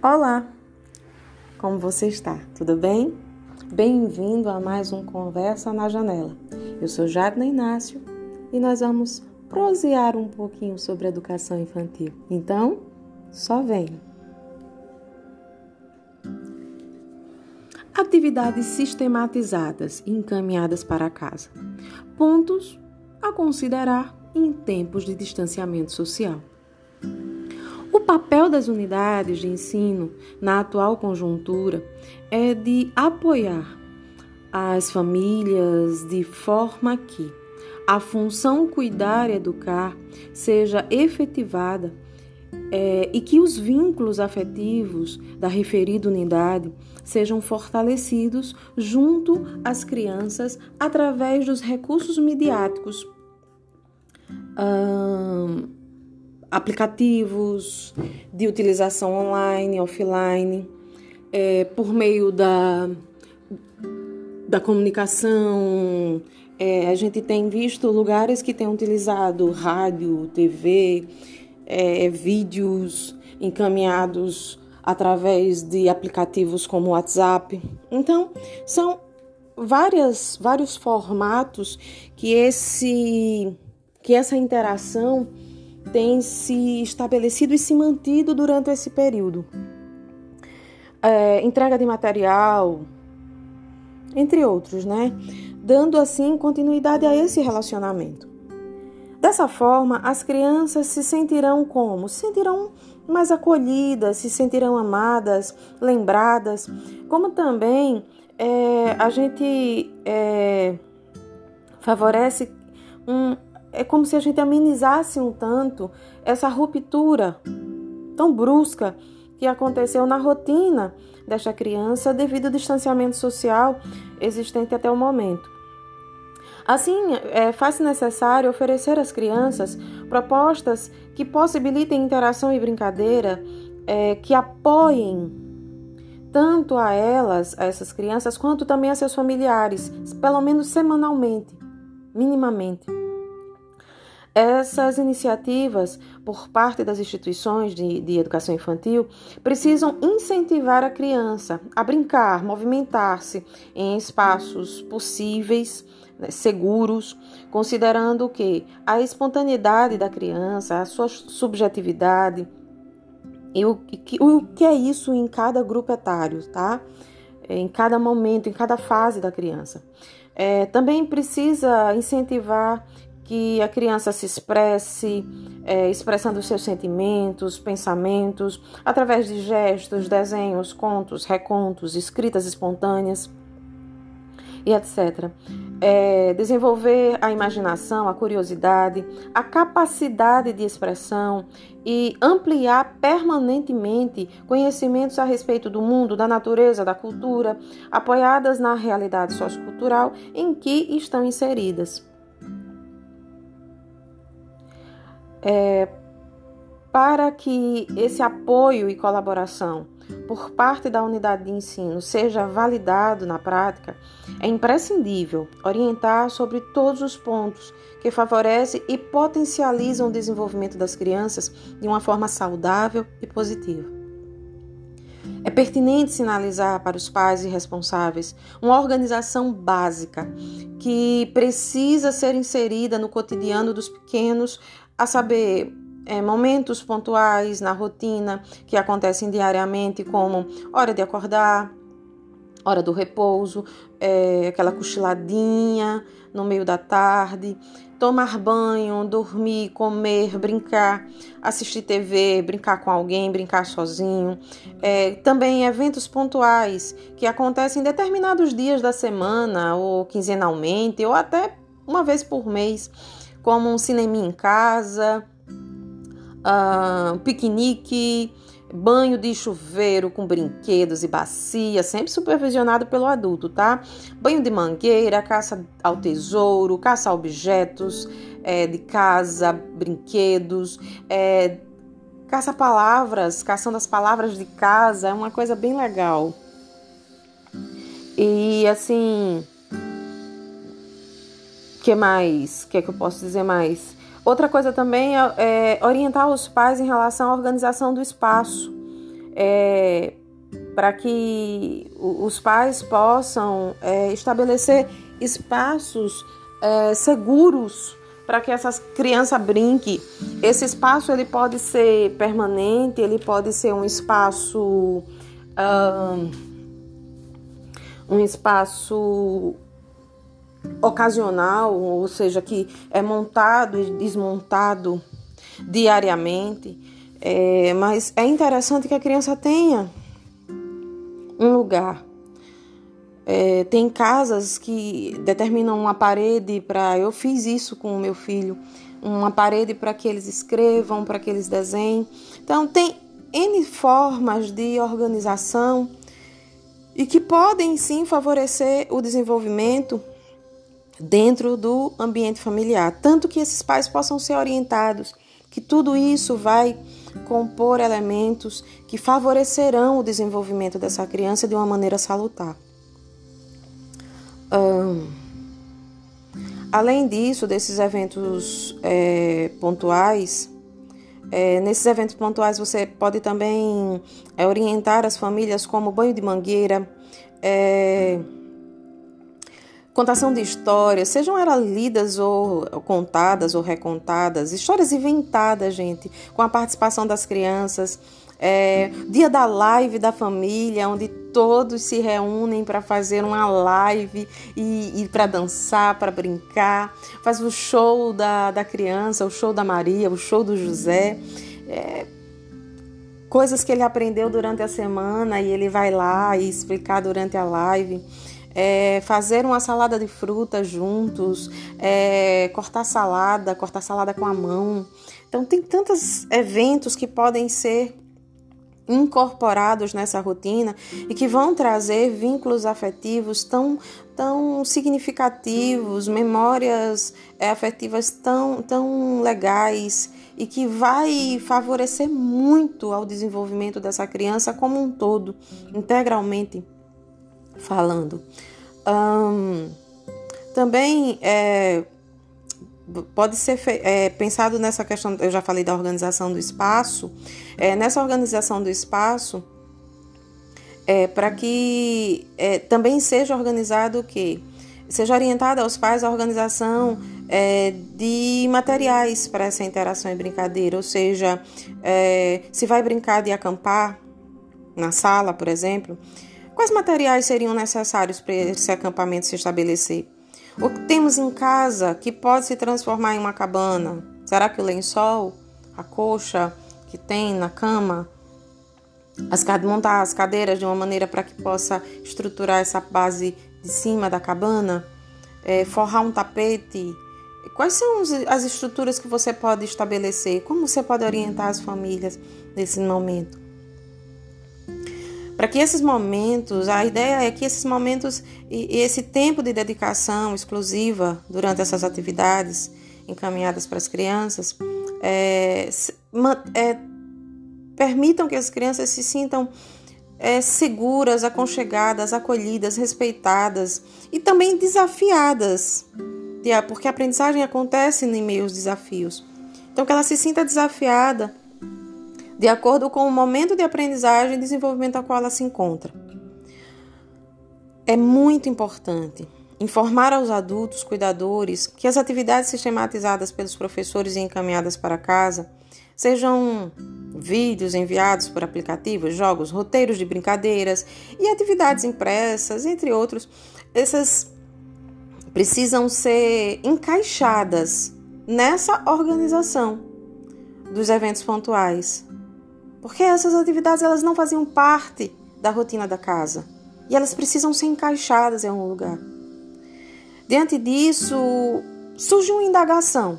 Olá! Como você está? Tudo bem? Bem-vindo a mais um Conversa na Janela. Eu sou Jadna Inácio e nós vamos prosear um pouquinho sobre educação infantil. Então, só venha! Atividades sistematizadas e encaminhadas para casa. Pontos a considerar em tempos de distanciamento social. O papel das unidades de ensino na atual conjuntura é de apoiar as famílias de forma que a função cuidar e educar seja efetivada é, e que os vínculos afetivos da referida unidade sejam fortalecidos junto às crianças através dos recursos midiáticos, hum, aplicativos de utilização online, offline, é, por meio da, da comunicação. É, a gente tem visto lugares que têm utilizado rádio, TV, é, vídeos encaminhados através de aplicativos como WhatsApp. Então, são várias, vários formatos que esse que essa interação tem se estabelecido e se mantido durante esse período. É, entrega de material, entre outros, né? Dando assim continuidade a esse relacionamento. Dessa forma, as crianças se sentirão como? Se sentirão mais acolhidas, se sentirão amadas, lembradas, como também é, a gente é, favorece um. É como se a gente amenizasse um tanto essa ruptura tão brusca que aconteceu na rotina desta criança devido ao distanciamento social existente até o momento. Assim, é, faz-se necessário oferecer às crianças propostas que possibilitem interação e brincadeira, é, que apoiem tanto a elas, a essas crianças, quanto também a seus familiares, pelo menos semanalmente, minimamente. Essas iniciativas, por parte das instituições de, de, educação infantil, precisam incentivar a criança a brincar, movimentar-se em espaços possíveis né, seguros, considerando que a espontaneidade da criança, a sua subjetividade e o, o que é isso em cada grupo etário, tá? Em cada momento, em cada fase da criança. É, também precisa incentivar que a criança se expresse, é, expressando seus sentimentos, pensamentos, através de gestos, desenhos, contos, recontos, escritas espontâneas e etc. É, desenvolver a imaginação, a curiosidade, a capacidade de expressão e ampliar permanentemente conhecimentos a respeito do mundo, da natureza, da cultura, apoiadas na realidade sociocultural em que estão inseridas. É, para que esse apoio e colaboração por parte da unidade de ensino seja validado na prática, é imprescindível orientar sobre todos os pontos que favorecem e potencializam o desenvolvimento das crianças de uma forma saudável e positiva. É pertinente sinalizar para os pais e responsáveis uma organização básica que precisa ser inserida no cotidiano dos pequenos, a saber, é, momentos pontuais na rotina que acontecem diariamente, como hora de acordar, hora do repouso, é, aquela cochiladinha no meio da tarde, tomar banho, dormir, comer, brincar, assistir TV, brincar com alguém, brincar sozinho. É, também eventos pontuais que acontecem em determinados dias da semana, ou quinzenalmente, ou até uma vez por mês, como um cinema em casa, uh, piquenique, banho de chuveiro com brinquedos e bacia, sempre supervisionado pelo adulto, tá? Banho de mangueira, caça ao tesouro, caça a objetos é, de casa, brinquedos, é, caça palavras, caçando as palavras de casa, é uma coisa bem legal. E assim, que mais? O que é que eu posso dizer mais? Outra coisa também é, é orientar os pais em relação à organização do espaço. é, para que os pais possam é, estabelecer espaços é, seguros para que essa criança brinque. Esse espaço ele pode ser permanente, ele pode ser um espaço um, um espaço ocasional, ou seja, que é montado e desmontado diariamente. É, mas é interessante que a criança tenha um lugar. É, tem casas que determinam uma parede para. Eu fiz isso com o meu filho, uma parede para que eles escrevam, para que eles desenhem. Então, tem N formas de organização e que podem sim favorecer o desenvolvimento dentro do ambiente familiar, tanto que esses pais possam ser orientados que tudo isso vai compor elementos que favorecerão o desenvolvimento dessa criança de uma maneira salutar. além disso, desses eventos é, pontuais, é, nesses eventos pontuais você pode também é, orientar as famílias como banho de mangueira, é, Contação de histórias, sejam elas lidas ou contadas ou recontadas, histórias inventadas, gente, com a participação das crianças. É, dia da live da família, onde todos se reúnem para fazer uma live e, e para dançar, para brincar. Faz o show da, da criança, o show da Maria, o show do José. É, coisas que ele aprendeu durante a semana e ele vai lá e explicar durante a live é, fazer uma salada de frutas juntos, é, cortar salada, cortar salada com a mão. Então, tem tantos eventos que podem ser incorporados nessa rotina e que vão trazer vínculos afetivos tão, tão significativos, memórias é, afetivas tão, tão legais e que vai favorecer muito ao desenvolvimento dessa criança como um todo, integralmente falando. Um, também é, pode ser é, pensado nessa questão, eu já falei da organização do espaço, é, nessa organização do espaço, é, para que é, também seja organizado o que? Seja orientada aos pais a organização é, de materiais para essa interação e brincadeira, ou seja, se vai brincar de acampar na sala, por exemplo, Quais materiais seriam necessários para esse acampamento se estabelecer? O que temos em casa que pode se transformar em uma cabana? Será que o lençol, a coxa que tem na cama, as, montar as cadeiras de uma maneira para que possa estruturar essa base de cima da cabana, é, forrar um tapete. Quais são as estruturas que você pode estabelecer? Como você pode orientar as famílias nesse momento? Para que esses momentos, a ideia é que esses momentos e esse tempo de dedicação exclusiva durante essas atividades encaminhadas para as crianças é, é, permitam que as crianças se sintam é, seguras, aconchegadas, acolhidas, respeitadas e também desafiadas, porque a aprendizagem acontece em meio aos desafios. Então, que ela se sinta desafiada de acordo com o momento de aprendizagem e desenvolvimento a qual ela se encontra. É muito importante informar aos adultos cuidadores que as atividades sistematizadas pelos professores e encaminhadas para casa, sejam vídeos enviados por aplicativos, jogos, roteiros de brincadeiras e atividades impressas, entre outros, essas precisam ser encaixadas nessa organização dos eventos pontuais, porque essas atividades elas não faziam parte da rotina da casa e elas precisam ser encaixadas em algum lugar. Diante disso, surge uma indagação: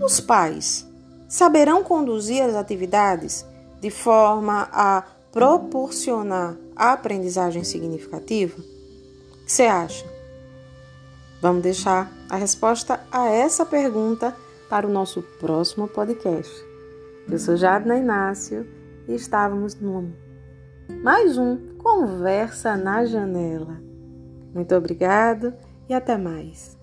os pais saberão conduzir as atividades de forma a proporcionar a aprendizagem significativa? O que você acha? Vamos deixar a resposta a essa pergunta para o nosso próximo podcast. Eu sou Jadna Inácio e estávamos num mais um Conversa na Janela. Muito obrigado e até mais.